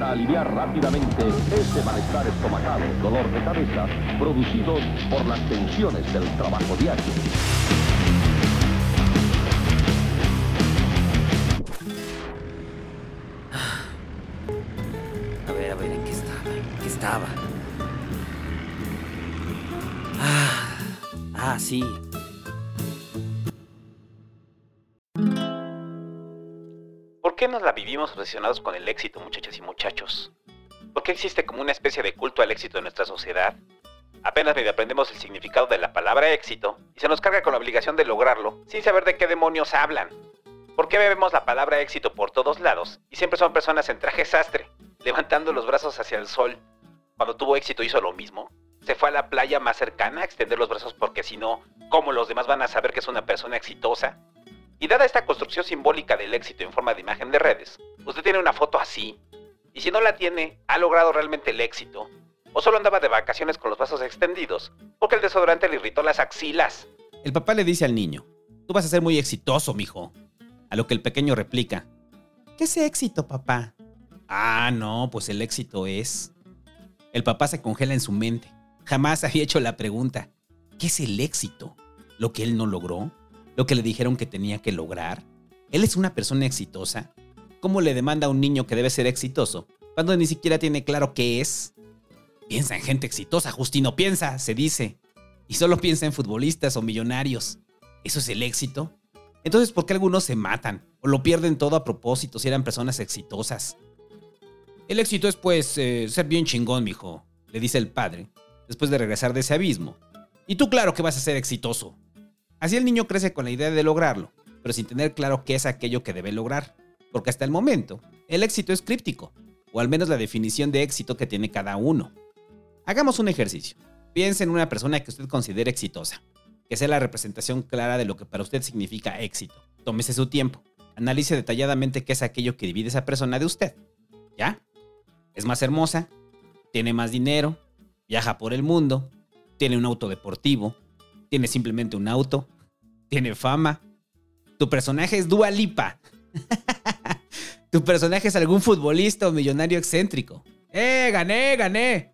para aliviar rápidamente ese malestar estomacal, dolor de cabeza, producidos por las tensiones del trabajo diario. A ver, a ver, ¿en qué estaba? ¿En qué estaba? Ah, ah, sí. Nos la vivimos obsesionados con el éxito, muchachas y muchachos? ¿Por qué existe como una especie de culto al éxito en nuestra sociedad? Apenas medio aprendemos el significado de la palabra éxito y se nos carga con la obligación de lograrlo sin saber de qué demonios hablan. ¿Por qué vemos la palabra éxito por todos lados y siempre son personas en traje sastre, levantando los brazos hacia el sol? Cuando tuvo éxito hizo lo mismo. Se fue a la playa más cercana a extender los brazos porque si no, ¿cómo los demás van a saber que es una persona exitosa? Y dada esta construcción simbólica del éxito en forma de imagen de redes, usted tiene una foto así. Y si no la tiene, ¿ha logrado realmente el éxito? ¿O solo andaba de vacaciones con los brazos extendidos porque el desodorante le irritó las axilas? El papá le dice al niño, tú vas a ser muy exitoso, mijo. A lo que el pequeño replica, ¿qué es éxito, papá? Ah, no, pues el éxito es... El papá se congela en su mente. Jamás había hecho la pregunta, ¿qué es el éxito? ¿Lo que él no logró? ¿Lo que le dijeron que tenía que lograr? ¿Él es una persona exitosa? ¿Cómo le demanda a un niño que debe ser exitoso cuando ni siquiera tiene claro qué es? Piensa en gente exitosa, Justino, piensa, se dice. Y solo piensa en futbolistas o millonarios. ¿Eso es el éxito? Entonces, ¿por qué algunos se matan o lo pierden todo a propósito si eran personas exitosas? El éxito es, pues, eh, ser bien chingón, mijo, le dice el padre, después de regresar de ese abismo. Y tú, claro que vas a ser exitoso. Así el niño crece con la idea de lograrlo, pero sin tener claro qué es aquello que debe lograr, porque hasta el momento, el éxito es críptico, o al menos la definición de éxito que tiene cada uno. Hagamos un ejercicio. Piense en una persona que usted considere exitosa, que sea la representación clara de lo que para usted significa éxito. Tómese su tiempo, analice detalladamente qué es aquello que divide esa persona de usted. ¿Ya? Es más hermosa, tiene más dinero, viaja por el mundo, tiene un auto deportivo, tiene simplemente un auto, tiene fama. Tu personaje es Dua Lipa. tu personaje es algún futbolista o millonario excéntrico. ¡Eh, gané, gané!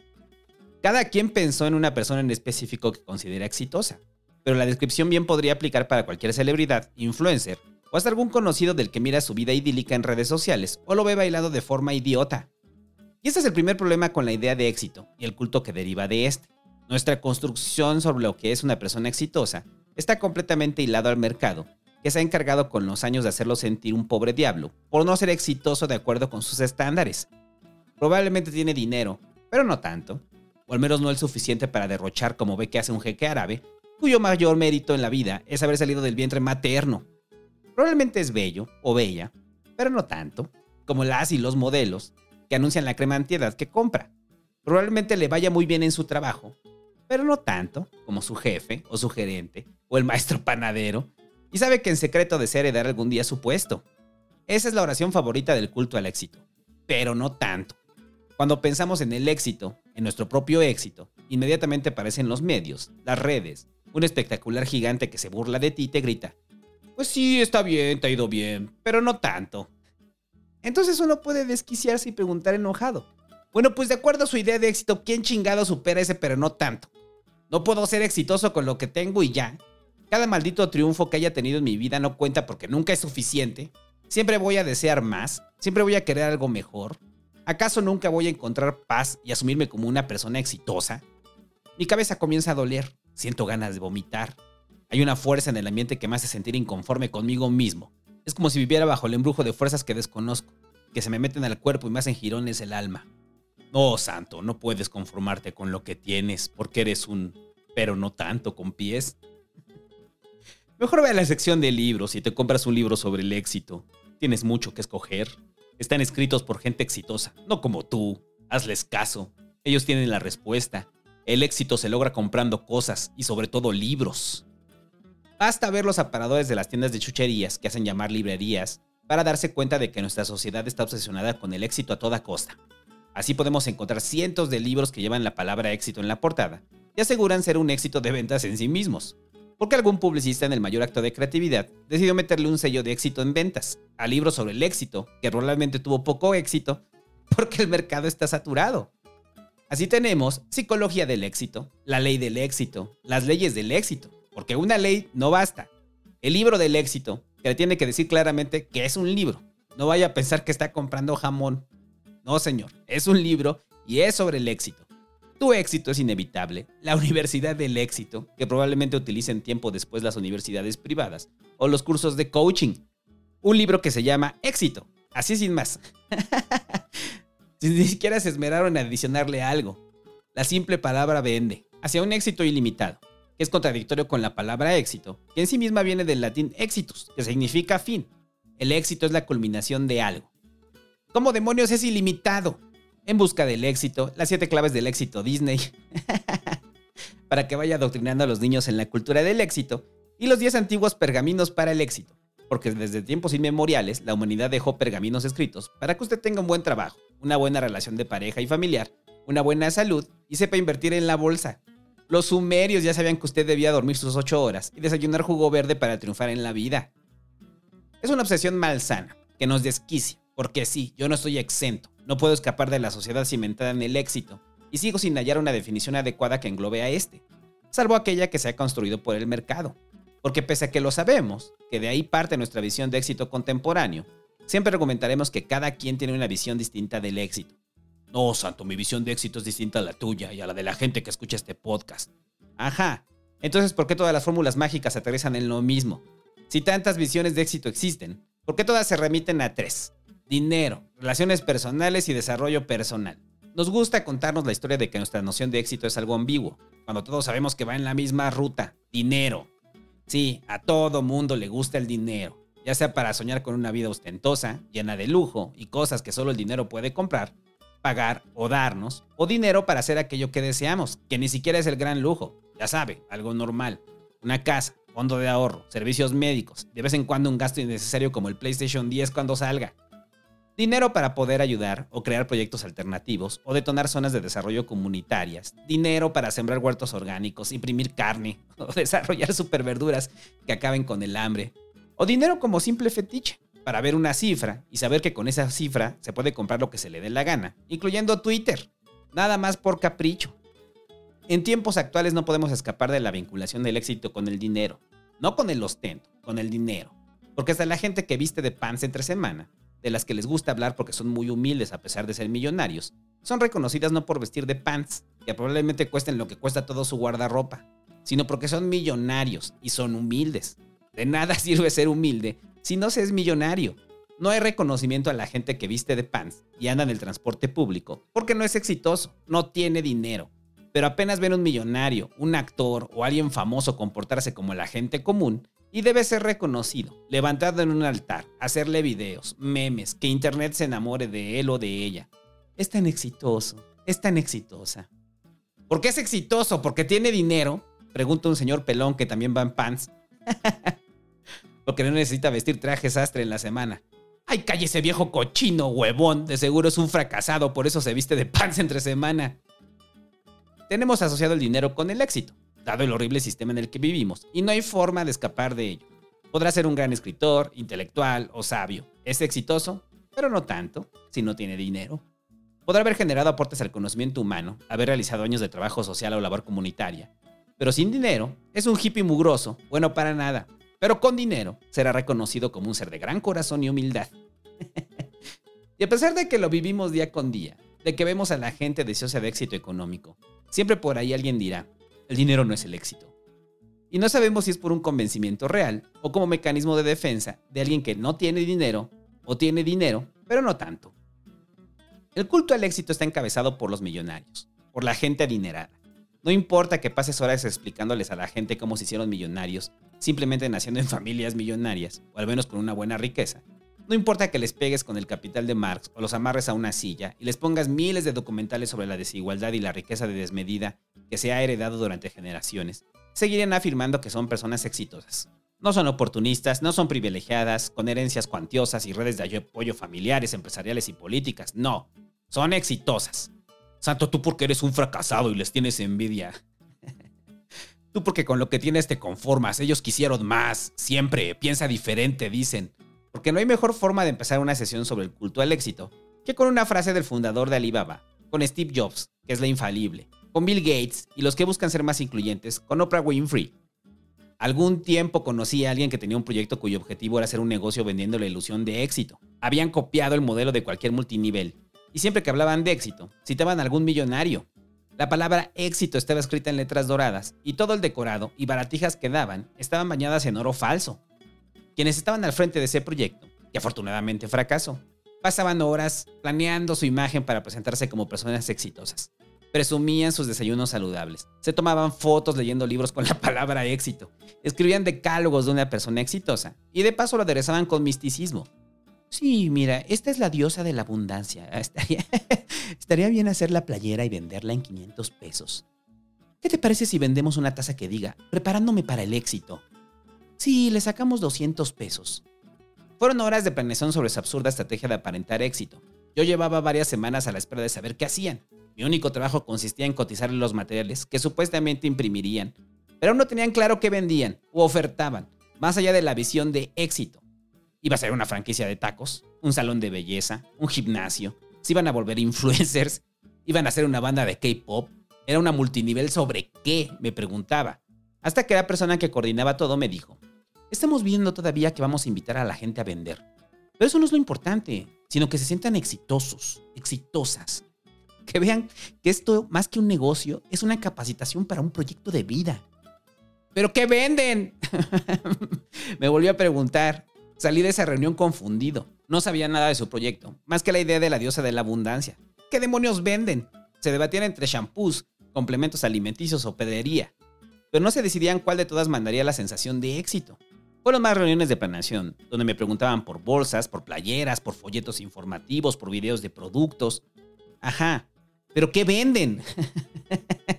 Cada quien pensó en una persona en específico que considera exitosa, pero la descripción bien podría aplicar para cualquier celebridad, influencer o hasta algún conocido del que mira su vida idílica en redes sociales o lo ve bailado de forma idiota. Y este es el primer problema con la idea de éxito y el culto que deriva de este. Nuestra construcción sobre lo que es una persona exitosa está completamente hilado al mercado, que se ha encargado con los años de hacerlo sentir un pobre diablo por no ser exitoso de acuerdo con sus estándares. Probablemente tiene dinero, pero no tanto, o al menos no el suficiente para derrochar como ve que hace un jeque árabe, cuyo mayor mérito en la vida es haber salido del vientre materno. Probablemente es bello o bella, pero no tanto, como las y los modelos que anuncian la crema antiedad que compra. Probablemente le vaya muy bien en su trabajo, pero no tanto como su jefe o su gerente o el maestro panadero, y sabe que en secreto desea heredar algún día su puesto. Esa es la oración favorita del culto al éxito, pero no tanto. Cuando pensamos en el éxito, en nuestro propio éxito, inmediatamente aparecen los medios, las redes, un espectacular gigante que se burla de ti y te grita, pues sí, está bien, te ha ido bien, pero no tanto. Entonces uno puede desquiciarse y preguntar enojado, bueno, pues de acuerdo a su idea de éxito, ¿quién chingado supera ese pero no tanto? No puedo ser exitoso con lo que tengo y ya. Cada maldito triunfo que haya tenido en mi vida no cuenta porque nunca es suficiente. Siempre voy a desear más, siempre voy a querer algo mejor. ¿Acaso nunca voy a encontrar paz y asumirme como una persona exitosa? Mi cabeza comienza a doler, siento ganas de vomitar. Hay una fuerza en el ambiente que me hace sentir inconforme conmigo mismo. Es como si viviera bajo el embrujo de fuerzas que desconozco, que se me meten al cuerpo y me hacen girones el alma. No, santo, no puedes conformarte con lo que tienes porque eres un pero no tanto con pies. Mejor ve a la sección de libros y te compras un libro sobre el éxito. Tienes mucho que escoger. Están escritos por gente exitosa, no como tú. Hazles caso. Ellos tienen la respuesta. El éxito se logra comprando cosas y sobre todo libros. Basta ver los aparadores de las tiendas de chucherías que hacen llamar librerías para darse cuenta de que nuestra sociedad está obsesionada con el éxito a toda costa. Así podemos encontrar cientos de libros que llevan la palabra éxito en la portada y aseguran ser un éxito de ventas en sí mismos. Porque algún publicista en el mayor acto de creatividad decidió meterle un sello de éxito en ventas a libros sobre el éxito, que probablemente tuvo poco éxito, porque el mercado está saturado. Así tenemos psicología del éxito, la ley del éxito, las leyes del éxito, porque una ley no basta. El libro del éxito, que le tiene que decir claramente que es un libro. No vaya a pensar que está comprando jamón. No, señor, es un libro y es sobre el éxito. Tu éxito es inevitable. La Universidad del Éxito, que probablemente utilicen tiempo después las universidades privadas, o los cursos de coaching. Un libro que se llama Éxito, así sin más. Ni siquiera se esmeraron en adicionarle algo. La simple palabra vende, hacia un éxito ilimitado, que es contradictorio con la palabra éxito, que en sí misma viene del latín exitus, que significa fin. El éxito es la culminación de algo. ¿Cómo demonios es ilimitado? En busca del éxito, las siete claves del éxito Disney, para que vaya adoctrinando a los niños en la cultura del éxito, y los 10 antiguos pergaminos para el éxito, porque desde tiempos inmemoriales la humanidad dejó pergaminos escritos para que usted tenga un buen trabajo, una buena relación de pareja y familiar, una buena salud y sepa invertir en la bolsa. Los sumerios ya sabían que usted debía dormir sus 8 horas y desayunar jugo verde para triunfar en la vida. Es una obsesión malsana, que nos desquicia, porque sí, yo no estoy exento, no puedo escapar de la sociedad cimentada en el éxito, y sigo sin hallar una definición adecuada que englobe a este, salvo aquella que se ha construido por el mercado. Porque pese a que lo sabemos, que de ahí parte nuestra visión de éxito contemporáneo, siempre argumentaremos que cada quien tiene una visión distinta del éxito. No, Santo, mi visión de éxito es distinta a la tuya y a la de la gente que escucha este podcast. Ajá. Entonces, ¿por qué todas las fórmulas mágicas aterrizan en lo mismo? Si tantas visiones de éxito existen, ¿por qué todas se remiten a tres? Dinero, relaciones personales y desarrollo personal. Nos gusta contarnos la historia de que nuestra noción de éxito es algo ambiguo, cuando todos sabemos que va en la misma ruta. Dinero. Sí, a todo mundo le gusta el dinero ya sea para soñar con una vida ostentosa, llena de lujo y cosas que solo el dinero puede comprar, pagar o darnos, o dinero para hacer aquello que deseamos, que ni siquiera es el gran lujo, ya sabe, algo normal, una casa, fondo de ahorro, servicios médicos, de vez en cuando un gasto innecesario como el PlayStation 10 cuando salga. Dinero para poder ayudar o crear proyectos alternativos o detonar zonas de desarrollo comunitarias. Dinero para sembrar huertos orgánicos, imprimir carne o desarrollar superverduras que acaben con el hambre o dinero como simple fetiche, para ver una cifra y saber que con esa cifra se puede comprar lo que se le dé la gana, incluyendo Twitter. Nada más por capricho. En tiempos actuales no podemos escapar de la vinculación del éxito con el dinero. No con el ostento, con el dinero. Porque hasta la gente que viste de pants entre semana, de las que les gusta hablar porque son muy humildes a pesar de ser millonarios, son reconocidas no por vestir de pants, que probablemente cuesten lo que cuesta todo su guardarropa, sino porque son millonarios y son humildes. De nada sirve ser humilde si no se es millonario. No hay reconocimiento a la gente que viste de pants y anda en el transporte público porque no es exitoso, no tiene dinero. Pero apenas ven un millonario, un actor o alguien famoso comportarse como la gente común y debe ser reconocido, levantado en un altar, hacerle videos, memes, que internet se enamore de él o de ella. Es tan exitoso, es tan exitosa. ¿Por qué es exitoso? ¿Porque tiene dinero? Pregunta un señor pelón que también va en pants. porque no necesita vestir traje sastre en la semana. ¡Ay, cállese viejo cochino, huevón! De seguro es un fracasado, por eso se viste de pants entre semana. Tenemos asociado el dinero con el éxito, dado el horrible sistema en el que vivimos, y no hay forma de escapar de ello. Podrá ser un gran escritor, intelectual o sabio. Es exitoso, pero no tanto, si no tiene dinero. Podrá haber generado aportes al conocimiento humano, haber realizado años de trabajo social o labor comunitaria. Pero sin dinero, es un hippie mugroso, bueno para nada, pero con dinero será reconocido como un ser de gran corazón y humildad. y a pesar de que lo vivimos día con día, de que vemos a la gente deseosa de éxito económico, siempre por ahí alguien dirá, el dinero no es el éxito. Y no sabemos si es por un convencimiento real o como mecanismo de defensa de alguien que no tiene dinero o tiene dinero, pero no tanto. El culto al éxito está encabezado por los millonarios, por la gente adinerada. No importa que pases horas explicándoles a la gente cómo se hicieron millonarios simplemente naciendo en familias millonarias, o al menos con una buena riqueza. No importa que les pegues con el capital de Marx o los amarres a una silla y les pongas miles de documentales sobre la desigualdad y la riqueza de desmedida que se ha heredado durante generaciones, seguirían afirmando que son personas exitosas. No son oportunistas, no son privilegiadas, con herencias cuantiosas y redes de apoyo familiares, empresariales y políticas. No, son exitosas. Santo, tú porque eres un fracasado y les tienes envidia. Tú porque con lo que tienes te conformas, ellos quisieron más, siempre, piensa diferente, dicen. Porque no hay mejor forma de empezar una sesión sobre el culto al éxito que con una frase del fundador de Alibaba, con Steve Jobs, que es la infalible, con Bill Gates y los que buscan ser más incluyentes, con Oprah Winfrey. Algún tiempo conocí a alguien que tenía un proyecto cuyo objetivo era hacer un negocio vendiendo la ilusión de éxito. Habían copiado el modelo de cualquier multinivel y siempre que hablaban de éxito, citaban a algún millonario. La palabra éxito estaba escrita en letras doradas y todo el decorado y baratijas que daban estaban bañadas en oro falso. Quienes estaban al frente de ese proyecto, que afortunadamente fracasó, pasaban horas planeando su imagen para presentarse como personas exitosas. Presumían sus desayunos saludables, se tomaban fotos leyendo libros con la palabra éxito, escribían decálogos de una persona exitosa y de paso lo aderezaban con misticismo. Sí, mira, esta es la diosa de la abundancia. Estaría, estaría bien hacer la playera y venderla en 500 pesos. ¿Qué te parece si vendemos una taza que diga, preparándome para el éxito? Sí, le sacamos 200 pesos. Fueron horas de planeación sobre esa absurda estrategia de aparentar éxito. Yo llevaba varias semanas a la espera de saber qué hacían. Mi único trabajo consistía en cotizar los materiales que supuestamente imprimirían, pero no tenían claro qué vendían o ofertaban, más allá de la visión de éxito. Iba a ser una franquicia de tacos, un salón de belleza, un gimnasio, se iban a volver influencers, iban a ser una banda de K-pop, era una multinivel sobre qué, me preguntaba. Hasta que la persona que coordinaba todo me dijo, Estamos viendo todavía que vamos a invitar a la gente a vender. Pero eso no es lo importante, sino que se sientan exitosos, exitosas. Que vean que esto, más que un negocio, es una capacitación para un proyecto de vida. ¿Pero qué venden? Me volvió a preguntar. Salí de esa reunión confundido. No sabía nada de su proyecto, más que la idea de la diosa de la abundancia. ¿Qué demonios venden? Se debatían entre shampoos, complementos alimenticios o pedrería. Pero no se decidían cuál de todas mandaría la sensación de éxito. Fueron más reuniones de planeación, donde me preguntaban por bolsas, por playeras, por folletos informativos, por videos de productos. Ajá, pero ¿qué venden?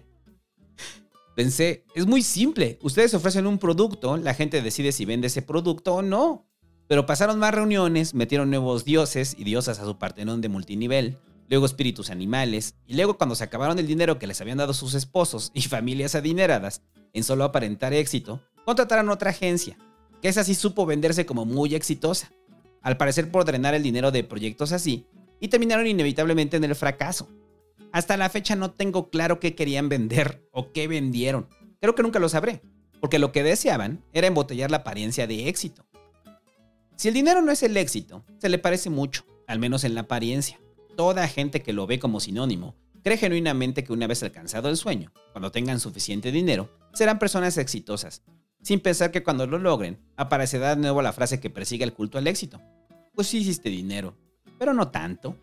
Pensé, es muy simple. Ustedes ofrecen un producto, la gente decide si vende ese producto o no. Pero pasaron más reuniones, metieron nuevos dioses y diosas a su partenón de multinivel, luego espíritus animales, y luego cuando se acabaron el dinero que les habían dado sus esposos y familias adineradas, en solo aparentar éxito, contrataron otra agencia, que esa sí supo venderse como muy exitosa, al parecer por drenar el dinero de proyectos así, y terminaron inevitablemente en el fracaso. Hasta la fecha no tengo claro qué querían vender o qué vendieron. Creo que nunca lo sabré, porque lo que deseaban era embotellar la apariencia de éxito. Si el dinero no es el éxito, se le parece mucho, al menos en la apariencia. Toda gente que lo ve como sinónimo cree genuinamente que una vez alcanzado el sueño, cuando tengan suficiente dinero, serán personas exitosas, sin pensar que cuando lo logren, aparecerá de nuevo la frase que persigue el culto al éxito. Pues sí hiciste dinero, pero no tanto.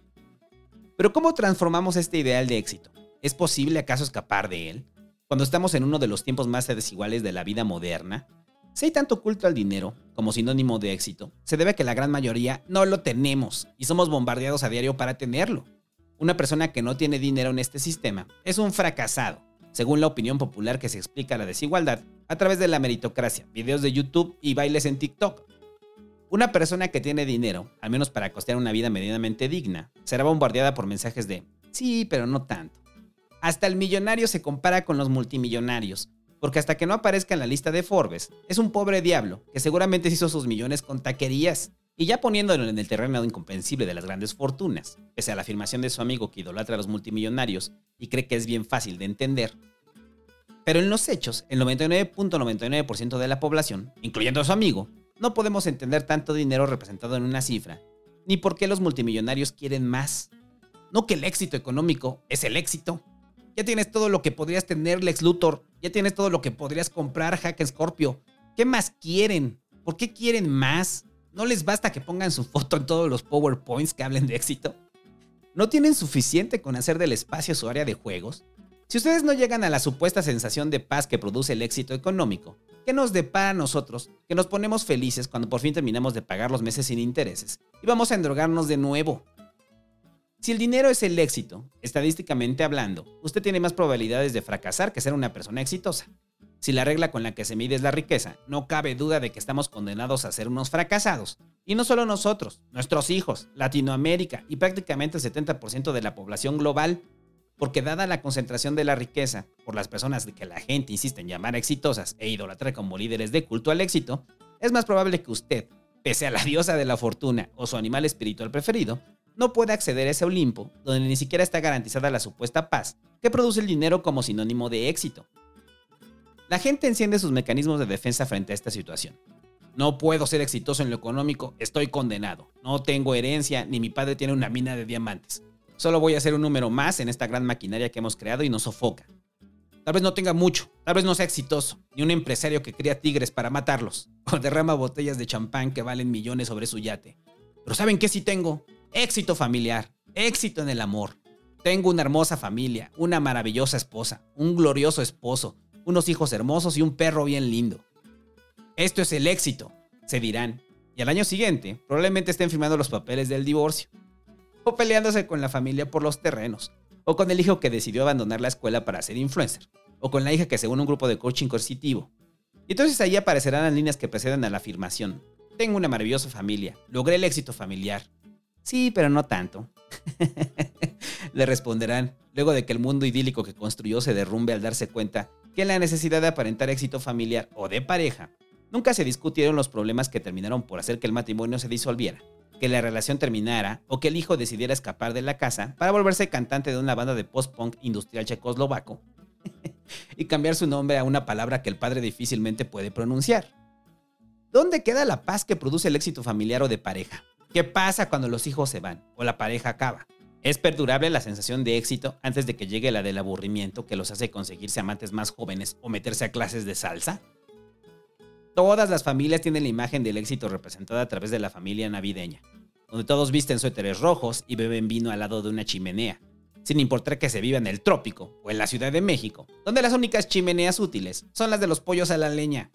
Pero ¿cómo transformamos este ideal de éxito? ¿Es posible acaso escapar de él? Cuando estamos en uno de los tiempos más desiguales de la vida moderna, si hay tanto culto al dinero como sinónimo de éxito, se debe a que la gran mayoría no lo tenemos y somos bombardeados a diario para tenerlo. Una persona que no tiene dinero en este sistema es un fracasado, según la opinión popular que se explica la desigualdad a través de la meritocracia, videos de YouTube y bailes en TikTok. Una persona que tiene dinero, al menos para costear una vida medianamente digna, será bombardeada por mensajes de, sí, pero no tanto. Hasta el millonario se compara con los multimillonarios, porque hasta que no aparezca en la lista de Forbes, es un pobre diablo que seguramente se hizo sus millones con taquerías. Y ya poniéndolo en el terreno incomprensible de las grandes fortunas, pese a la afirmación de su amigo que idolatra a los multimillonarios y cree que es bien fácil de entender. Pero en los hechos, el 99.99% de la población, incluyendo a su amigo, no podemos entender tanto dinero representado en una cifra, ni por qué los multimillonarios quieren más. No que el éxito económico es el éxito. Ya tienes todo lo que podrías tener, Lex Luthor. Ya tienes todo lo que podrías comprar, Hack Scorpio. ¿Qué más quieren? ¿Por qué quieren más? ¿No les basta que pongan su foto en todos los PowerPoints que hablen de éxito? ¿No tienen suficiente con hacer del espacio su área de juegos? Si ustedes no llegan a la supuesta sensación de paz que produce el éxito económico, ¿qué nos depara a nosotros que nos ponemos felices cuando por fin terminamos de pagar los meses sin intereses y vamos a endrogarnos de nuevo? Si el dinero es el éxito, estadísticamente hablando, usted tiene más probabilidades de fracasar que ser una persona exitosa. Si la regla con la que se mide es la riqueza, no cabe duda de que estamos condenados a ser unos fracasados. Y no solo nosotros, nuestros hijos, Latinoamérica y prácticamente el 70% de la población global. Porque dada la concentración de la riqueza por las personas que la gente insiste en llamar exitosas e idolatrar como líderes de culto al éxito, es más probable que usted, pese a la diosa de la fortuna o su animal espiritual preferido, no puede acceder a ese Olimpo, donde ni siquiera está garantizada la supuesta paz, que produce el dinero como sinónimo de éxito. La gente enciende sus mecanismos de defensa frente a esta situación. No puedo ser exitoso en lo económico, estoy condenado. No tengo herencia, ni mi padre tiene una mina de diamantes. Solo voy a ser un número más en esta gran maquinaria que hemos creado y nos sofoca. Tal vez no tenga mucho, tal vez no sea exitoso, ni un empresario que cría tigres para matarlos, o derrama botellas de champán que valen millones sobre su yate. Pero ¿saben qué sí tengo? Éxito familiar, éxito en el amor. Tengo una hermosa familia, una maravillosa esposa, un glorioso esposo, unos hijos hermosos y un perro bien lindo. Esto es el éxito, se dirán, y al año siguiente probablemente estén firmando los papeles del divorcio, o peleándose con la familia por los terrenos, o con el hijo que decidió abandonar la escuela para ser influencer, o con la hija que según un grupo de coaching coercitivo. Y entonces ahí aparecerán las líneas que preceden a la afirmación. Tengo una maravillosa familia, logré el éxito familiar. Sí, pero no tanto. Le responderán, luego de que el mundo idílico que construyó se derrumbe al darse cuenta que la necesidad de aparentar éxito familiar o de pareja, nunca se discutieron los problemas que terminaron por hacer que el matrimonio se disolviera, que la relación terminara o que el hijo decidiera escapar de la casa para volverse cantante de una banda de post-punk industrial checoslovaco y cambiar su nombre a una palabra que el padre difícilmente puede pronunciar. ¿Dónde queda la paz que produce el éxito familiar o de pareja? ¿Qué pasa cuando los hijos se van o la pareja acaba? ¿Es perdurable la sensación de éxito antes de que llegue la del aburrimiento que los hace conseguirse amantes más jóvenes o meterse a clases de salsa? Todas las familias tienen la imagen del éxito representada a través de la familia navideña, donde todos visten suéteres rojos y beben vino al lado de una chimenea, sin importar que se viva en el trópico o en la Ciudad de México, donde las únicas chimeneas útiles son las de los pollos a la leña.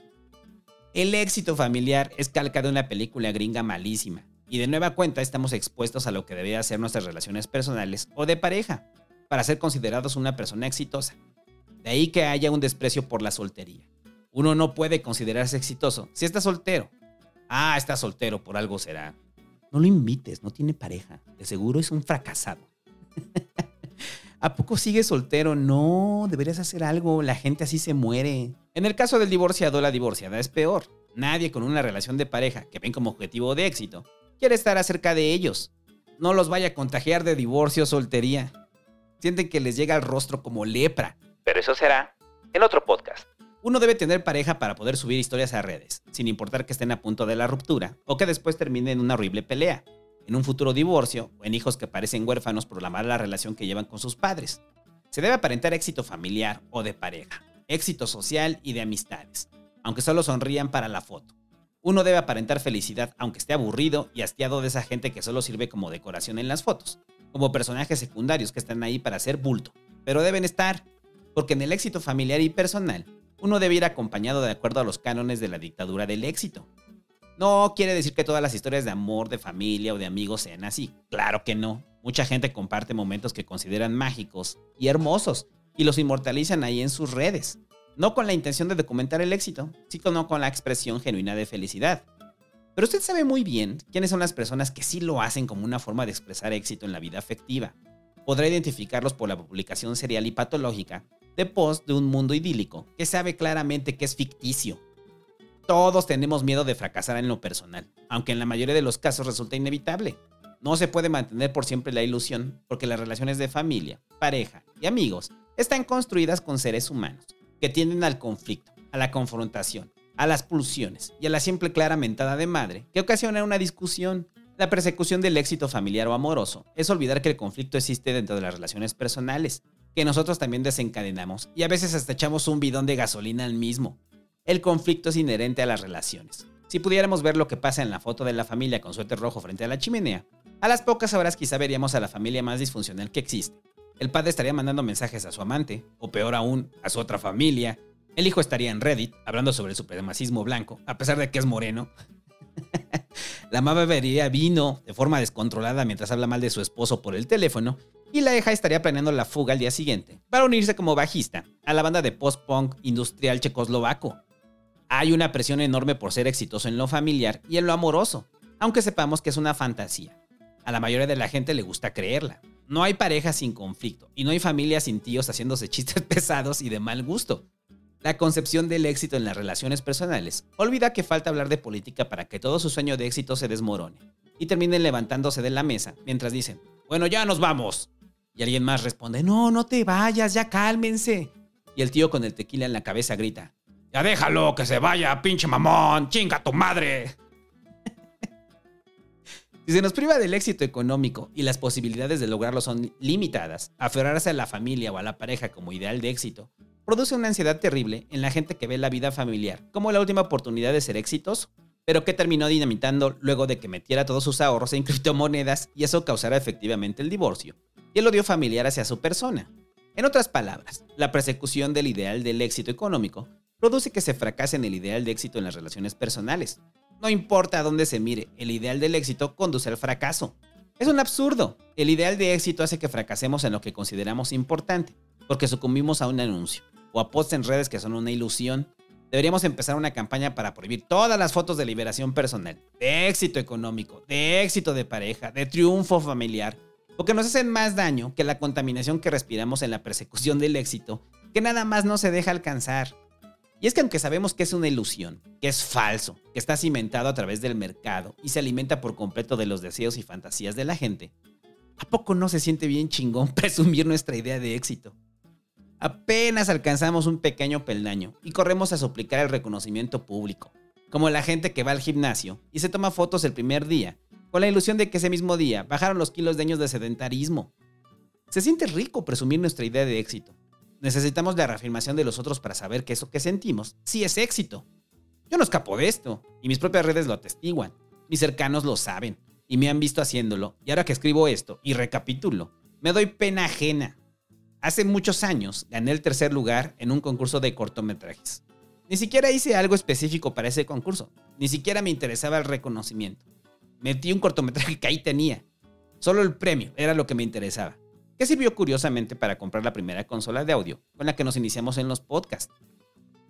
El éxito familiar es calca de una película gringa malísima, y de nueva cuenta estamos expuestos a lo que debería ser nuestras relaciones personales o de pareja, para ser considerados una persona exitosa. De ahí que haya un desprecio por la soltería. Uno no puede considerarse exitoso si está soltero. Ah, está soltero, por algo será. No lo invites, no tiene pareja. De seguro es un fracasado. ¿A poco sigue soltero? No, deberías hacer algo. La gente así se muere. En el caso del divorciado, la divorciada es peor. Nadie con una relación de pareja que ven como objetivo de éxito quiere estar acerca de ellos. No los vaya a contagiar de divorcio o soltería. Sienten que les llega al rostro como lepra. Pero eso será en otro podcast. Uno debe tener pareja para poder subir historias a redes, sin importar que estén a punto de la ruptura o que después termine en una horrible pelea, en un futuro divorcio o en hijos que parecen huérfanos por la mala relación que llevan con sus padres. Se debe aparentar éxito familiar o de pareja, éxito social y de amistades, aunque solo sonrían para la foto. Uno debe aparentar felicidad aunque esté aburrido y hastiado de esa gente que solo sirve como decoración en las fotos, como personajes secundarios que están ahí para hacer bulto, pero deben estar, porque en el éxito familiar y personal, uno debe ir acompañado de acuerdo a los cánones de la dictadura del éxito. No quiere decir que todas las historias de amor, de familia o de amigos sean así. Claro que no. Mucha gente comparte momentos que consideran mágicos y hermosos y los inmortalizan ahí en sus redes no con la intención de documentar el éxito, sino con la expresión genuina de felicidad. Pero usted sabe muy bien quiénes son las personas que sí lo hacen como una forma de expresar éxito en la vida afectiva. Podrá identificarlos por la publicación serial y patológica de post de un mundo idílico que sabe claramente que es ficticio. Todos tenemos miedo de fracasar en lo personal, aunque en la mayoría de los casos resulta inevitable. No se puede mantener por siempre la ilusión porque las relaciones de familia, pareja y amigos están construidas con seres humanos que tienden al conflicto, a la confrontación, a las pulsiones y a la simple clara mentada de madre que ocasiona una discusión. La persecución del éxito familiar o amoroso es olvidar que el conflicto existe dentro de las relaciones personales, que nosotros también desencadenamos y a veces hasta echamos un bidón de gasolina al mismo. El conflicto es inherente a las relaciones. Si pudiéramos ver lo que pasa en la foto de la familia con suéter rojo frente a la chimenea, a las pocas horas quizá veríamos a la familia más disfuncional que existe, el padre estaría mandando mensajes a su amante, o peor aún, a su otra familia. El hijo estaría en Reddit, hablando sobre el supremacismo blanco, a pesar de que es moreno. la mamá bebería vino de forma descontrolada mientras habla mal de su esposo por el teléfono, y la hija estaría planeando la fuga al día siguiente, para unirse como bajista a la banda de post-punk industrial checoslovaco. Hay una presión enorme por ser exitoso en lo familiar y en lo amoroso, aunque sepamos que es una fantasía. A la mayoría de la gente le gusta creerla. No hay pareja sin conflicto y no hay familia sin tíos haciéndose chistes pesados y de mal gusto. La concepción del éxito en las relaciones personales olvida que falta hablar de política para que todo su sueño de éxito se desmorone. y terminen levantándose de la mesa mientras dicen, bueno, ya nos vamos. Y alguien más responde, no, no te vayas, ya cálmense. Y el tío con el tequila en la cabeza grita, ya déjalo, que se vaya, pinche mamón, chinga tu madre. Si se nos priva del éxito económico y las posibilidades de lograrlo son limitadas, aferrarse a la familia o a la pareja como ideal de éxito produce una ansiedad terrible en la gente que ve la vida familiar como la última oportunidad de ser exitoso, pero que terminó dinamitando luego de que metiera todos sus ahorros en criptomonedas y eso causara efectivamente el divorcio y el odio familiar hacia su persona. En otras palabras, la persecución del ideal del éxito económico produce que se fracase en el ideal de éxito en las relaciones personales. No importa a dónde se mire, el ideal del éxito conduce al fracaso. Es un absurdo. El ideal de éxito hace que fracasemos en lo que consideramos importante, porque sucumbimos a un anuncio o a posts en redes que son una ilusión. Deberíamos empezar una campaña para prohibir todas las fotos de liberación personal, de éxito económico, de éxito de pareja, de triunfo familiar, porque nos hacen más daño que la contaminación que respiramos en la persecución del éxito, que nada más no se deja alcanzar. Y es que aunque sabemos que es una ilusión, que es falso, que está cimentado a través del mercado y se alimenta por completo de los deseos y fantasías de la gente, ¿a poco no se siente bien chingón presumir nuestra idea de éxito? Apenas alcanzamos un pequeño peldaño y corremos a suplicar el reconocimiento público, como la gente que va al gimnasio y se toma fotos el primer día, con la ilusión de que ese mismo día bajaron los kilos de años de sedentarismo. Se siente rico presumir nuestra idea de éxito. Necesitamos la reafirmación de los otros para saber que eso que sentimos sí es éxito. Yo no escapo de esto, y mis propias redes lo atestiguan. Mis cercanos lo saben, y me han visto haciéndolo, y ahora que escribo esto y recapitulo, me doy pena ajena Hace muchos años gané el tercer lugar en un concurso de cortometrajes. Ni siquiera hice algo específico para ese concurso, ni siquiera me interesaba el reconocimiento. Metí un cortometraje que ahí tenía. Solo el premio era lo que me interesaba, que sirvió curiosamente para comprar la primera consola de audio con la que nos iniciamos en los podcasts.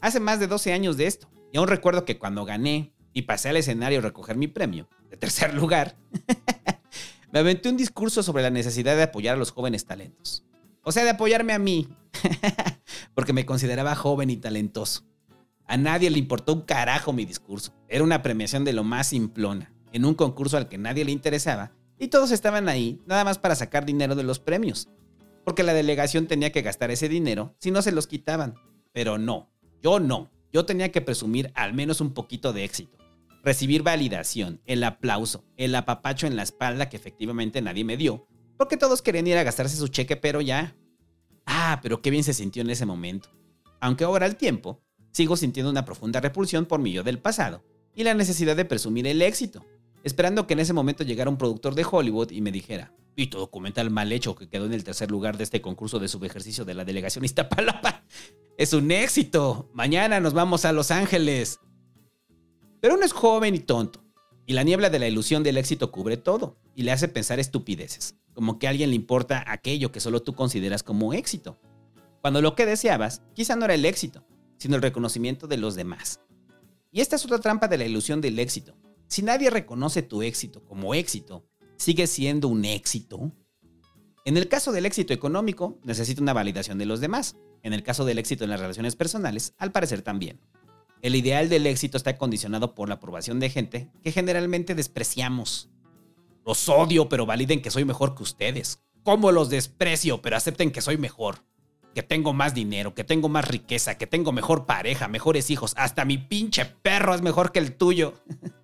Hace más de 12 años de esto, y aún recuerdo que cuando gané y pasé al escenario a recoger mi premio, de tercer lugar, me aventé un discurso sobre la necesidad de apoyar a los jóvenes talentos. O sea, de apoyarme a mí. Porque me consideraba joven y talentoso. A nadie le importó un carajo mi discurso. Era una premiación de lo más simplona, en un concurso al que nadie le interesaba, y todos estaban ahí nada más para sacar dinero de los premios. Porque la delegación tenía que gastar ese dinero si no se los quitaban. Pero no, yo no. Yo tenía que presumir al menos un poquito de éxito. Recibir validación, el aplauso, el apapacho en la espalda que efectivamente nadie me dio, porque todos querían ir a gastarse su cheque, pero ya. Ah, pero qué bien se sintió en ese momento. Aunque ahora al tiempo, sigo sintiendo una profunda repulsión por mi yo del pasado y la necesidad de presumir el éxito, esperando que en ese momento llegara un productor de Hollywood y me dijera, y tu documental mal hecho que quedó en el tercer lugar de este concurso de subejercicio de la delegación Iztapalapa, es un éxito. Mañana nos vamos a Los Ángeles. Pero uno es joven y tonto, y la niebla de la ilusión del éxito cubre todo y le hace pensar estupideces como que a alguien le importa aquello que solo tú consideras como éxito. Cuando lo que deseabas quizá no era el éxito, sino el reconocimiento de los demás. Y esta es otra trampa de la ilusión del éxito. Si nadie reconoce tu éxito como éxito, sigue siendo un éxito. En el caso del éxito económico, necesita una validación de los demás. En el caso del éxito en las relaciones personales, al parecer también. El ideal del éxito está condicionado por la aprobación de gente que generalmente despreciamos. Los odio, pero validen que soy mejor que ustedes. ¿Cómo los desprecio, pero acepten que soy mejor? Que tengo más dinero, que tengo más riqueza, que tengo mejor pareja, mejores hijos. Hasta mi pinche perro es mejor que el tuyo.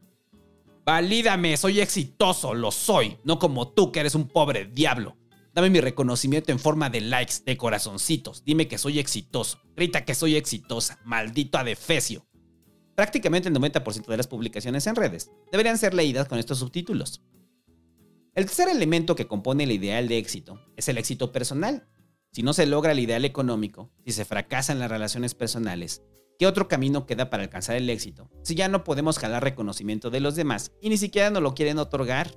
Valídame, soy exitoso, lo soy. No como tú, que eres un pobre diablo. Dame mi reconocimiento en forma de likes, de corazoncitos. Dime que soy exitoso. Grita que soy exitosa. Maldito adefesio. Prácticamente el 90% de las publicaciones en redes deberían ser leídas con estos subtítulos. El tercer elemento que compone el ideal de éxito es el éxito personal. Si no se logra el ideal económico, si se fracasan las relaciones personales, ¿qué otro camino queda para alcanzar el éxito? Si ya no podemos jalar reconocimiento de los demás y ni siquiera nos lo quieren otorgar.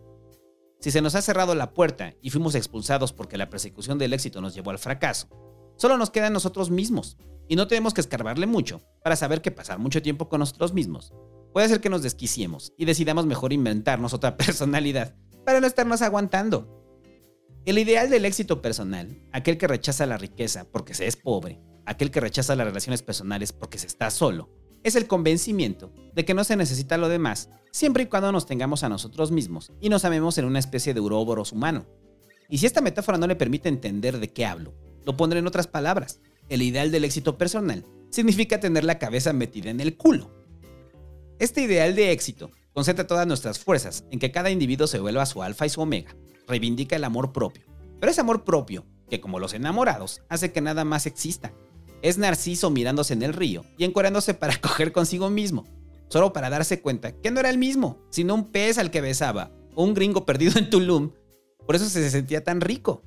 Si se nos ha cerrado la puerta y fuimos expulsados porque la persecución del éxito nos llevó al fracaso, solo nos quedan nosotros mismos. Y no tenemos que escarbarle mucho para saber que pasar mucho tiempo con nosotros mismos puede hacer que nos desquiciemos y decidamos mejor inventarnos otra personalidad para no estarnos aguantando. El ideal del éxito personal, aquel que rechaza la riqueza porque se es pobre, aquel que rechaza las relaciones personales porque se está solo, es el convencimiento de que no se necesita lo demás siempre y cuando nos tengamos a nosotros mismos y nos amemos en una especie de uroboros humano. Y si esta metáfora no le permite entender de qué hablo, lo pondré en otras palabras. El ideal del éxito personal significa tener la cabeza metida en el culo. Este ideal de éxito concentra todas nuestras fuerzas en que cada individuo se vuelva su alfa y su omega, reivindica el amor propio. Pero ese amor propio, que como los enamorados, hace que nada más exista. Es Narciso mirándose en el río y encuerándose para coger consigo mismo, solo para darse cuenta que no era el mismo, sino un pez al que besaba, un gringo perdido en Tulum. Por eso se sentía tan rico.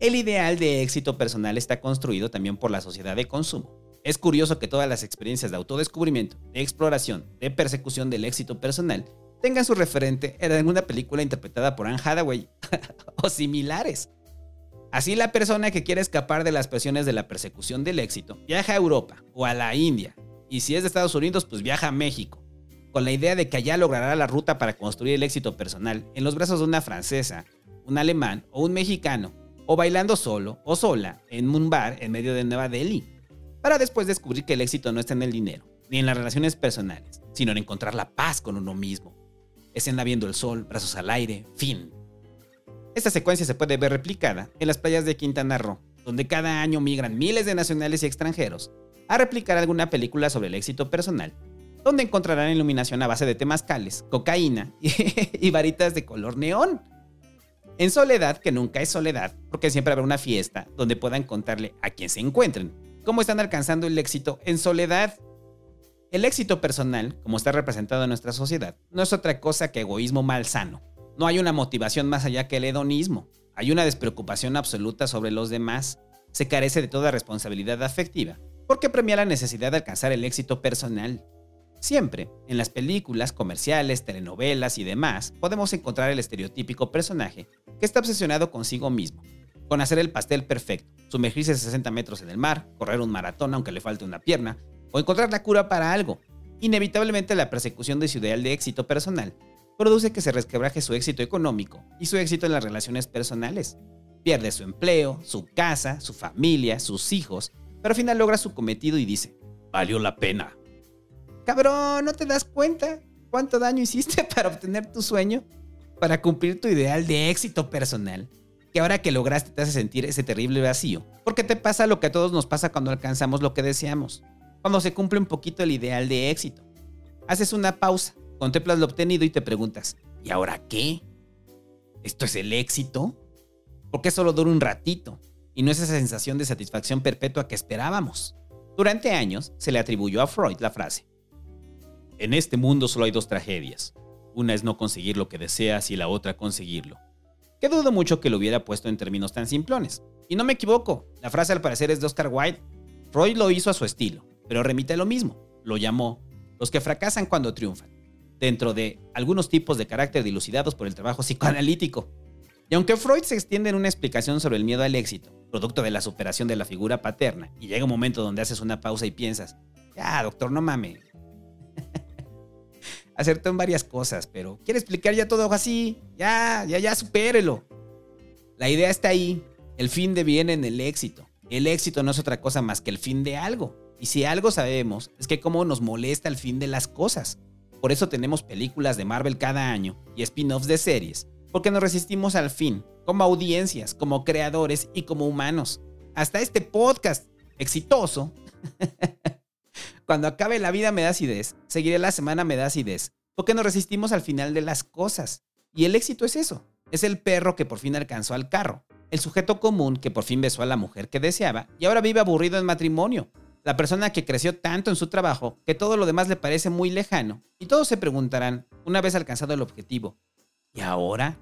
El ideal de éxito personal está construido también por la sociedad de consumo. Es curioso que todas las experiencias de autodescubrimiento, de exploración, de persecución del éxito personal tengan su referente en alguna película interpretada por Anne Hathaway o similares. Así la persona que quiere escapar de las presiones de la persecución del éxito viaja a Europa o a la India y si es de Estados Unidos, pues viaja a México, con la idea de que allá logrará la ruta para construir el éxito personal en los brazos de una francesa, un alemán o un mexicano, o bailando solo o sola en un bar en medio de Nueva Delhi, para después descubrir que el éxito no está en el dinero, ni en las relaciones personales, sino en encontrar la paz con uno mismo. Escena viendo el sol, brazos al aire, fin. Esta secuencia se puede ver replicada en las playas de Quintana Roo, donde cada año migran miles de nacionales y extranjeros a replicar alguna película sobre el éxito personal, donde encontrarán iluminación a base de temazcales, cocaína y varitas de color neón. En soledad, que nunca es soledad, porque siempre habrá una fiesta donde puedan contarle a quien se encuentren cómo están alcanzando el éxito en soledad. El éxito personal, como está representado en nuestra sociedad, no es otra cosa que egoísmo malsano. No hay una motivación más allá que el hedonismo. Hay una despreocupación absoluta sobre los demás. Se carece de toda responsabilidad afectiva porque premia la necesidad de alcanzar el éxito personal. Siempre, en las películas, comerciales, telenovelas y demás, podemos encontrar el estereotípico personaje que está obsesionado consigo mismo, con hacer el pastel perfecto, sumergirse 60 metros en el mar, correr un maratón aunque le falte una pierna, o encontrar la cura para algo. Inevitablemente la persecución de su ideal de éxito personal produce que se resquebraje su éxito económico y su éxito en las relaciones personales. Pierde su empleo, su casa, su familia, sus hijos pero al final logra su cometido y dice, valió la pena. Cabrón, ¿no te das cuenta cuánto daño hiciste para obtener tu sueño? Para cumplir tu ideal de éxito personal. Que ahora que lograste te hace sentir ese terrible vacío. Porque te pasa lo que a todos nos pasa cuando alcanzamos lo que deseamos. Cuando se cumple un poquito el ideal de éxito. Haces una pausa, contemplas lo obtenido y te preguntas, ¿y ahora qué? ¿Esto es el éxito? ¿Por qué solo dura un ratito? y no es esa sensación de satisfacción perpetua que esperábamos. Durante años se le atribuyó a Freud la frase, en este mundo solo hay dos tragedias. Una es no conseguir lo que deseas y la otra conseguirlo. Que dudo mucho que lo hubiera puesto en términos tan simplones. Y no me equivoco, la frase al parecer es de Oscar Wilde. Freud lo hizo a su estilo, pero remite a lo mismo. Lo llamó los que fracasan cuando triunfan, dentro de algunos tipos de carácter dilucidados por el trabajo psicoanalítico. Y aunque Freud se extiende en una explicación sobre el miedo al éxito, producto de la superación de la figura paterna, y llega un momento donde haces una pausa y piensas, ya, doctor, no mames. Acertó en varias cosas, pero quiere explicar ya todo así, ya, ya, ya, supérelo. La idea está ahí, el fin de viene en el éxito. El éxito no es otra cosa más que el fin de algo. Y si algo sabemos, es que cómo nos molesta el fin de las cosas. Por eso tenemos películas de Marvel cada año y spin-offs de series porque nos resistimos al fin, como audiencias, como creadores y como humanos. Hasta este podcast exitoso, cuando acabe la vida me da acidez, seguiré la semana me da acidez, porque nos resistimos al final de las cosas. Y el éxito es eso, es el perro que por fin alcanzó al carro, el sujeto común que por fin besó a la mujer que deseaba y ahora vive aburrido en matrimonio, la persona que creció tanto en su trabajo que todo lo demás le parece muy lejano, y todos se preguntarán, una vez alcanzado el objetivo, ¿y ahora?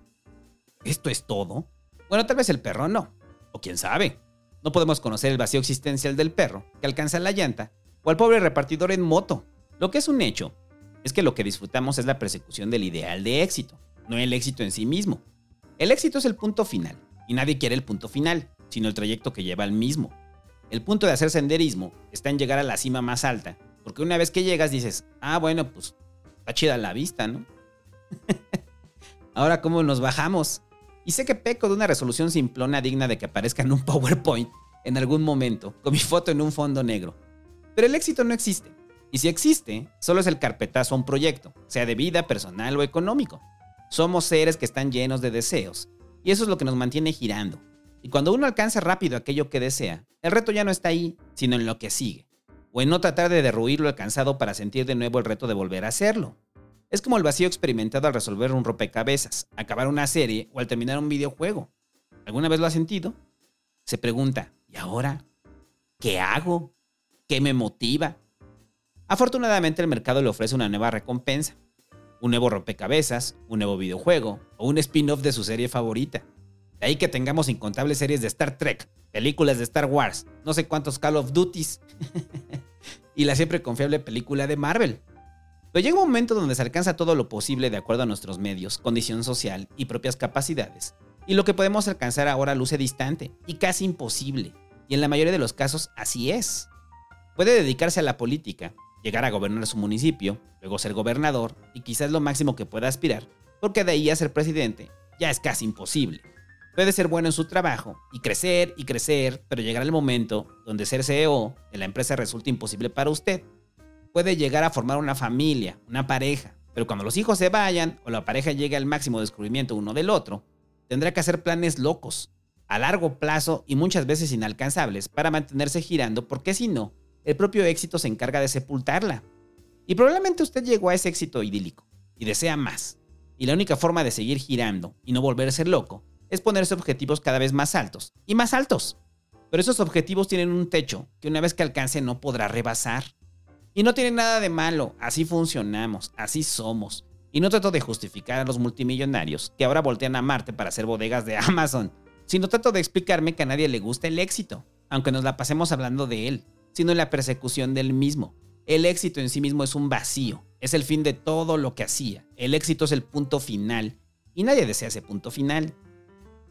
¿Esto es todo? Bueno, tal vez el perro no. O quién sabe. No podemos conocer el vacío existencial del perro que alcanza la llanta o al pobre repartidor en moto. Lo que es un hecho es que lo que disfrutamos es la persecución del ideal de éxito, no el éxito en sí mismo. El éxito es el punto final, y nadie quiere el punto final, sino el trayecto que lleva al mismo. El punto de hacer senderismo está en llegar a la cima más alta, porque una vez que llegas dices, ah, bueno, pues está chida la vista, ¿no? Ahora, ¿cómo nos bajamos? Y sé que peco de una resolución simplona digna de que aparezca en un PowerPoint en algún momento, con mi foto en un fondo negro. Pero el éxito no existe. Y si existe, solo es el carpetazo a un proyecto, sea de vida, personal o económico. Somos seres que están llenos de deseos, y eso es lo que nos mantiene girando. Y cuando uno alcanza rápido aquello que desea, el reto ya no está ahí, sino en lo que sigue, o en no tratar de derruir lo alcanzado para sentir de nuevo el reto de volver a hacerlo. Es como el vacío experimentado al resolver un rompecabezas, acabar una serie o al terminar un videojuego. ¿Alguna vez lo ha sentido? Se pregunta, ¿y ahora? ¿Qué hago? ¿Qué me motiva? Afortunadamente el mercado le ofrece una nueva recompensa. Un nuevo rompecabezas, un nuevo videojuego o un spin-off de su serie favorita. De ahí que tengamos incontables series de Star Trek, películas de Star Wars, no sé cuántos Call of Duties y la siempre confiable película de Marvel. Pero llega un momento donde se alcanza todo lo posible de acuerdo a nuestros medios, condición social y propias capacidades. Y lo que podemos alcanzar ahora luce distante y casi imposible. Y en la mayoría de los casos así es. Puede dedicarse a la política, llegar a gobernar su municipio, luego ser gobernador y quizás lo máximo que pueda aspirar, porque de ahí a ser presidente ya es casi imposible. Puede ser bueno en su trabajo y crecer y crecer, pero llegar el momento donde ser CEO de la empresa resulta imposible para usted. Puede llegar a formar una familia, una pareja, pero cuando los hijos se vayan o la pareja llegue al máximo descubrimiento uno del otro, tendrá que hacer planes locos, a largo plazo y muchas veces inalcanzables para mantenerse girando porque si no, el propio éxito se encarga de sepultarla. Y probablemente usted llegó a ese éxito idílico y desea más. Y la única forma de seguir girando y no volverse loco es ponerse objetivos cada vez más altos y más altos. Pero esos objetivos tienen un techo que una vez que alcance no podrá rebasar. Y no tiene nada de malo, así funcionamos, así somos. Y no trato de justificar a los multimillonarios que ahora voltean a Marte para hacer bodegas de Amazon, sino trato de explicarme que a nadie le gusta el éxito, aunque nos la pasemos hablando de él sino la persecución del mismo. El éxito en sí mismo es un vacío, es el fin de todo lo que hacía. El éxito es el punto final, y nadie desea ese punto final.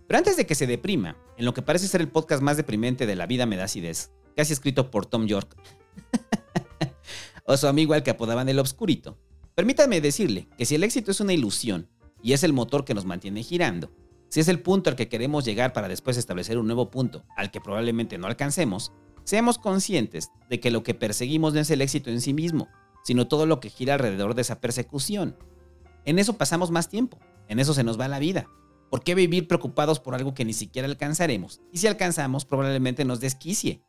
Pero antes de que se deprima, en lo que parece ser el podcast más deprimente de la vida me da acidez, casi escrito por Tom York, o su amigo al que apodaban el obscurito, permítame decirle que si el éxito es una ilusión y es el motor que nos mantiene girando, si es el punto al que queremos llegar para después establecer un nuevo punto al que probablemente no alcancemos, Seamos conscientes de que lo que perseguimos no es el éxito en sí mismo, sino todo lo que gira alrededor de esa persecución. En eso pasamos más tiempo, en eso se nos va la vida. ¿Por qué vivir preocupados por algo que ni siquiera alcanzaremos? Y si alcanzamos, probablemente nos desquicie.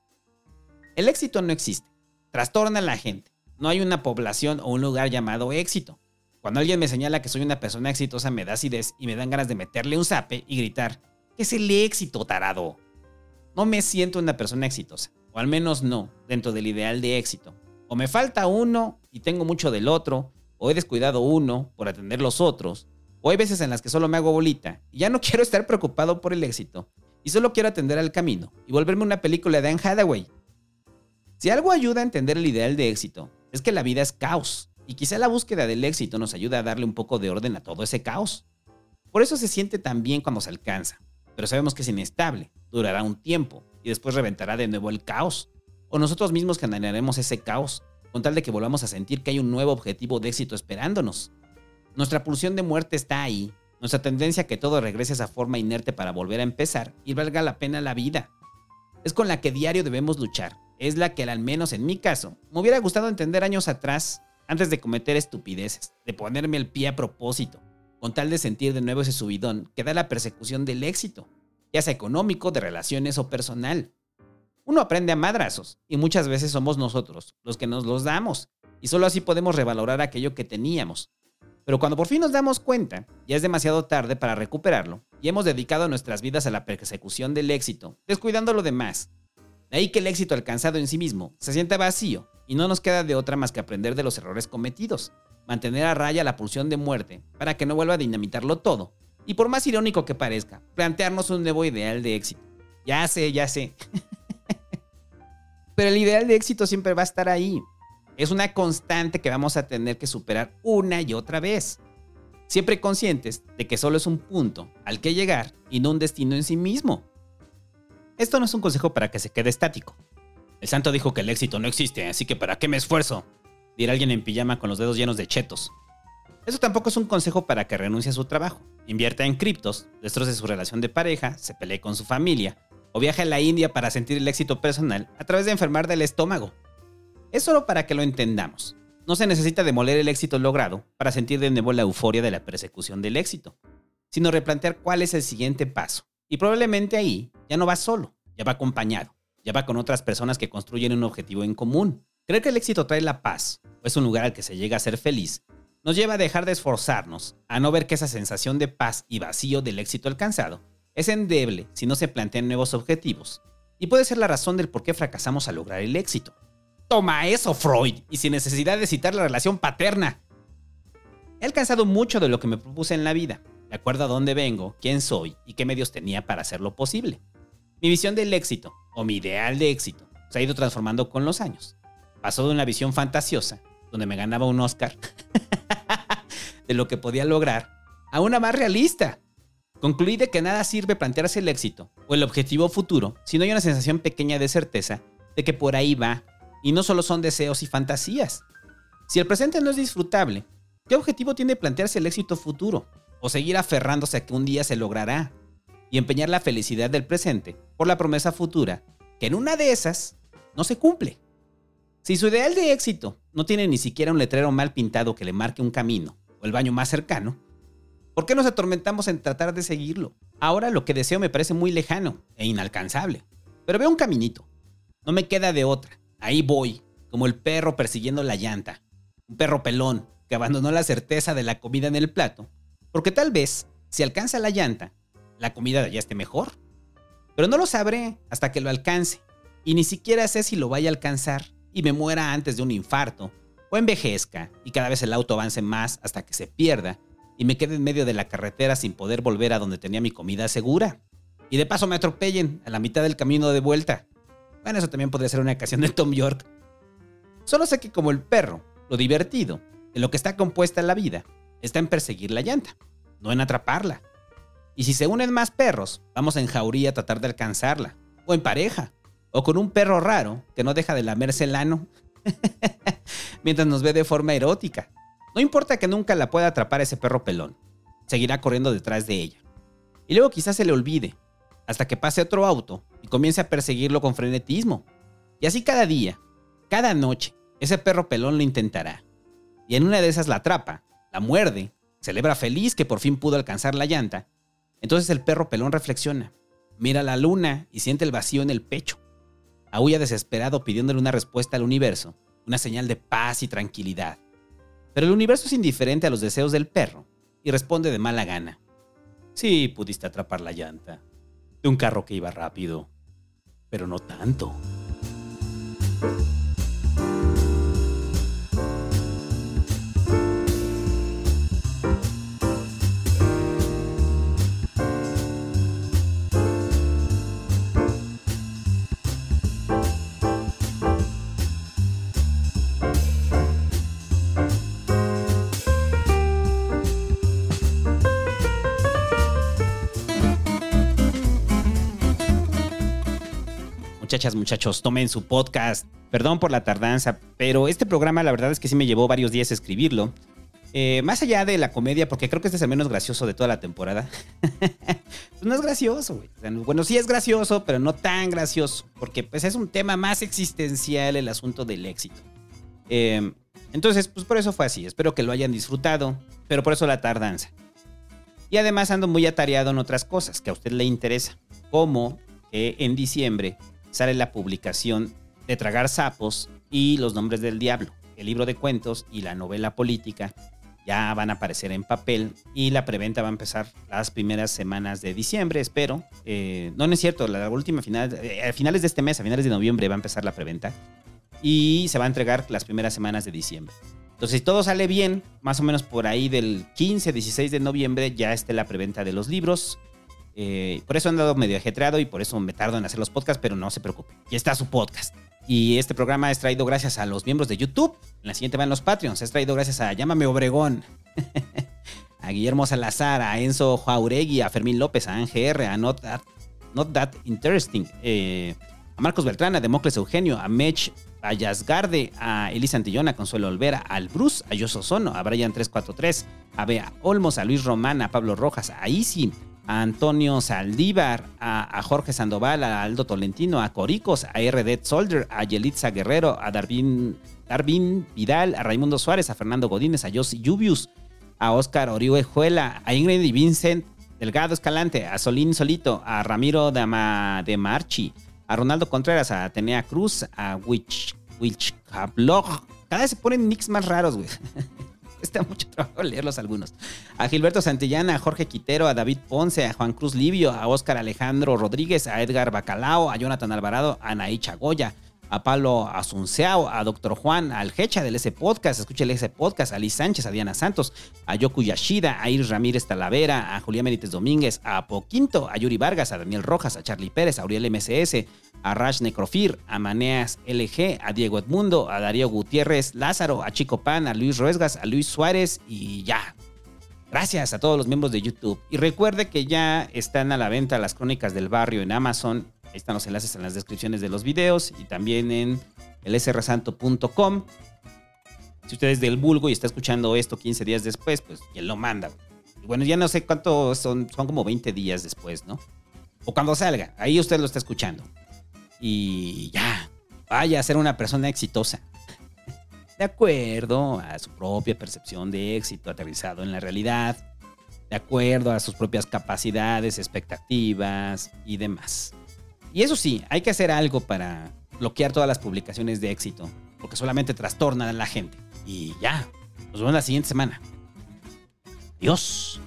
El éxito no existe, trastorna a la gente. No hay una población o un lugar llamado éxito. Cuando alguien me señala que soy una persona exitosa, me da acidez y me dan ganas de meterle un zape y gritar: ¿Qué es el éxito, tarado? No me siento una persona exitosa o al menos no, dentro del ideal de éxito. O me falta uno y tengo mucho del otro, o he descuidado uno por atender los otros, o hay veces en las que solo me hago bolita y ya no quiero estar preocupado por el éxito, y solo quiero atender al camino y volverme una película de Anne Hathaway. Si algo ayuda a entender el ideal de éxito, es que la vida es caos, y quizá la búsqueda del éxito nos ayuda a darle un poco de orden a todo ese caos. Por eso se siente tan bien cuando se alcanza, pero sabemos que es inestable, durará un tiempo, y después reventará de nuevo el caos. O nosotros mismos generaremos ese caos, con tal de que volvamos a sentir que hay un nuevo objetivo de éxito esperándonos. Nuestra pulsión de muerte está ahí, nuestra tendencia a que todo regrese a esa forma inerte para volver a empezar y valga la pena la vida. Es con la que diario debemos luchar, es la que al menos en mi caso me hubiera gustado entender años atrás, antes de cometer estupideces, de ponerme el pie a propósito, con tal de sentir de nuevo ese subidón que da la persecución del éxito ya sea económico, de relaciones o personal. Uno aprende a madrazos y muchas veces somos nosotros los que nos los damos y solo así podemos revalorar aquello que teníamos. Pero cuando por fin nos damos cuenta, ya es demasiado tarde para recuperarlo y hemos dedicado nuestras vidas a la persecución del éxito, descuidando lo demás. De ahí que el éxito alcanzado en sí mismo se siente vacío y no nos queda de otra más que aprender de los errores cometidos, mantener a raya la pulsión de muerte para que no vuelva a dinamitarlo todo y por más irónico que parezca, plantearnos un nuevo ideal de éxito. Ya sé, ya sé. Pero el ideal de éxito siempre va a estar ahí. Es una constante que vamos a tener que superar una y otra vez. Siempre conscientes de que solo es un punto al que llegar y no un destino en sí mismo. Esto no es un consejo para que se quede estático. El santo dijo que el éxito no existe, así que ¿para qué me esfuerzo? Dirá alguien en pijama con los dedos llenos de chetos. Eso tampoco es un consejo para que renuncie a su trabajo, invierta en criptos, destroce su relación de pareja, se pelee con su familia o viaje a la India para sentir el éxito personal a través de enfermar del estómago. Es solo para que lo entendamos. No se necesita demoler el éxito logrado para sentir de nuevo la euforia de la persecución del éxito, sino replantear cuál es el siguiente paso. Y probablemente ahí ya no va solo, ya va acompañado, ya va con otras personas que construyen un objetivo en común. Creer que el éxito trae la paz o es un lugar al que se llega a ser feliz nos lleva a dejar de esforzarnos, a no ver que esa sensación de paz y vacío del éxito alcanzado es endeble si no se plantean nuevos objetivos, y puede ser la razón del por qué fracasamos al lograr el éxito. Toma eso, Freud, y sin necesidad de citar la relación paterna. He alcanzado mucho de lo que me propuse en la vida, de acuerdo a dónde vengo, quién soy y qué medios tenía para hacerlo posible. Mi visión del éxito, o mi ideal de éxito, se ha ido transformando con los años. Pasó de una visión fantasiosa, donde me ganaba un Oscar, de lo que podía lograr, a una más realista. Concluí de que nada sirve plantearse el éxito o el objetivo futuro si no hay una sensación pequeña de certeza de que por ahí va y no solo son deseos y fantasías. Si el presente no es disfrutable, ¿qué objetivo tiene plantearse el éxito futuro? O seguir aferrándose a que un día se logrará y empeñar la felicidad del presente por la promesa futura, que en una de esas no se cumple. Si su ideal de éxito no tiene ni siquiera un letrero mal pintado que le marque un camino o el baño más cercano, ¿por qué nos atormentamos en tratar de seguirlo? Ahora lo que deseo me parece muy lejano e inalcanzable, pero veo un caminito. No me queda de otra. Ahí voy, como el perro persiguiendo la llanta. Un perro pelón que abandonó la certeza de la comida en el plato, porque tal vez, si alcanza la llanta, la comida ya esté mejor. Pero no lo sabré hasta que lo alcance, y ni siquiera sé si lo vaya a alcanzar y me muera antes de un infarto, o envejezca y cada vez el auto avance más hasta que se pierda y me quede en medio de la carretera sin poder volver a donde tenía mi comida segura. Y de paso me atropellen a la mitad del camino de vuelta. Bueno, eso también podría ser una ocasión de Tom York. Solo sé que como el perro, lo divertido, en lo que está compuesta la vida, está en perseguir la llanta, no en atraparla. Y si se unen más perros, vamos en jauría a tratar de alcanzarla, o en pareja, o con un perro raro que no deja de lamerse el ano, mientras nos ve de forma erótica. No importa que nunca la pueda atrapar ese perro pelón, seguirá corriendo detrás de ella. Y luego quizás se le olvide, hasta que pase otro auto y comience a perseguirlo con frenetismo. Y así cada día, cada noche, ese perro pelón lo intentará. Y en una de esas la atrapa, la muerde, celebra feliz que por fin pudo alcanzar la llanta. Entonces el perro pelón reflexiona, mira la luna y siente el vacío en el pecho. Aúlla desesperado pidiéndole una respuesta al universo, una señal de paz y tranquilidad. Pero el universo es indiferente a los deseos del perro y responde de mala gana. Sí, pudiste atrapar la llanta, de un carro que iba rápido, pero no tanto. Muchachos, tomen su podcast. Perdón por la tardanza, pero este programa la verdad es que sí me llevó varios días escribirlo. Eh, más allá de la comedia, porque creo que este es el menos gracioso de toda la temporada. pues no es gracioso, güey. bueno, sí es gracioso, pero no tan gracioso, porque pues es un tema más existencial el asunto del éxito. Eh, entonces, pues por eso fue así. Espero que lo hayan disfrutado, pero por eso la tardanza. Y además ando muy atareado en otras cosas que a usted le interesa, como en diciembre sale la publicación de Tragar Sapos y Los Nombres del Diablo. El libro de cuentos y la novela política ya van a aparecer en papel y la preventa va a empezar las primeras semanas de diciembre, espero. Eh, no, no es cierto, la última final, eh, a finales de este mes, a finales de noviembre va a empezar la preventa y se va a entregar las primeras semanas de diciembre. Entonces, si todo sale bien, más o menos por ahí del 15, 16 de noviembre ya esté la preventa de los libros. Eh, por eso han dado medio ajetreado y por eso me tardo en hacer los podcasts, pero no se preocupe. Ya está su podcast. Y este programa es traído gracias a los miembros de YouTube. En la siguiente van los Patreons. Es traído gracias a Llámame Obregón, a Guillermo Salazar, a Enzo Jauregui, a Fermín López, a Ángel a Not That, Not That Interesting, eh, a Marcos Beltrán, a Democles Eugenio, a Mech a a Elisa Antillona, a Consuelo Olvera, al Bruce, a Yoso Sono, a Brian343, a Bea Olmos, a Luis Román, a Pablo Rojas, a Isi, a Antonio Saldívar, a, Jorge Sandoval, a Aldo Tolentino, a Coricos, a RD Soldier, a Yelitza Guerrero, a Darwin, Darwin Vidal, a Raimundo Suárez, a Fernando Godínez, a Josi Lluvius, a Oscar Orihuejuela, a Ingrid y Vincent Delgado Escalante, a Solín Solito, a Ramiro de, de Marchi, a Ronaldo Contreras, a Atenea Cruz, a Witch Blog. Cada vez se ponen nicks más raros, güey. Está mucho trabajo leerlos algunos. A Gilberto Santillana, a Jorge Quitero, a David Ponce, a Juan Cruz Livio, a Óscar Alejandro Rodríguez, a Edgar Bacalao, a Jonathan Alvarado, a Anaí Chagoya, a Pablo Asunceao, a Doctor Juan, al Hecha del S Podcast, escucha el S Podcast, a Liz Sánchez, a Diana Santos, a Yoku Yashida, a Iris Ramírez Talavera, a Julián Benítez Domínguez, a Poquinto, a Yuri Vargas, a Daniel Rojas, a Charlie Pérez, a Uriel MCS, a Rash Necrofir, a Maneas LG, a Diego Edmundo, a Darío Gutiérrez Lázaro, a Chico Pan, a Luis Ruesgas, a Luis Suárez y ya. Gracias a todos los miembros de YouTube. Y recuerde que ya están a la venta las crónicas del barrio en Amazon. Ahí están los enlaces en las descripciones de los videos y también en el srsanto.com. Si usted es del vulgo y está escuchando esto 15 días después, pues ¿quién lo manda? Y bueno, ya no sé cuánto son, son como 20 días después, ¿no? O cuando salga, ahí usted lo está escuchando. Y ya, vaya a ser una persona exitosa. De acuerdo a su propia percepción de éxito aterrizado en la realidad, de acuerdo a sus propias capacidades, expectativas y demás. Y eso sí, hay que hacer algo para bloquear todas las publicaciones de éxito, porque solamente trastornan a la gente. Y ya, nos vemos la siguiente semana. Adiós.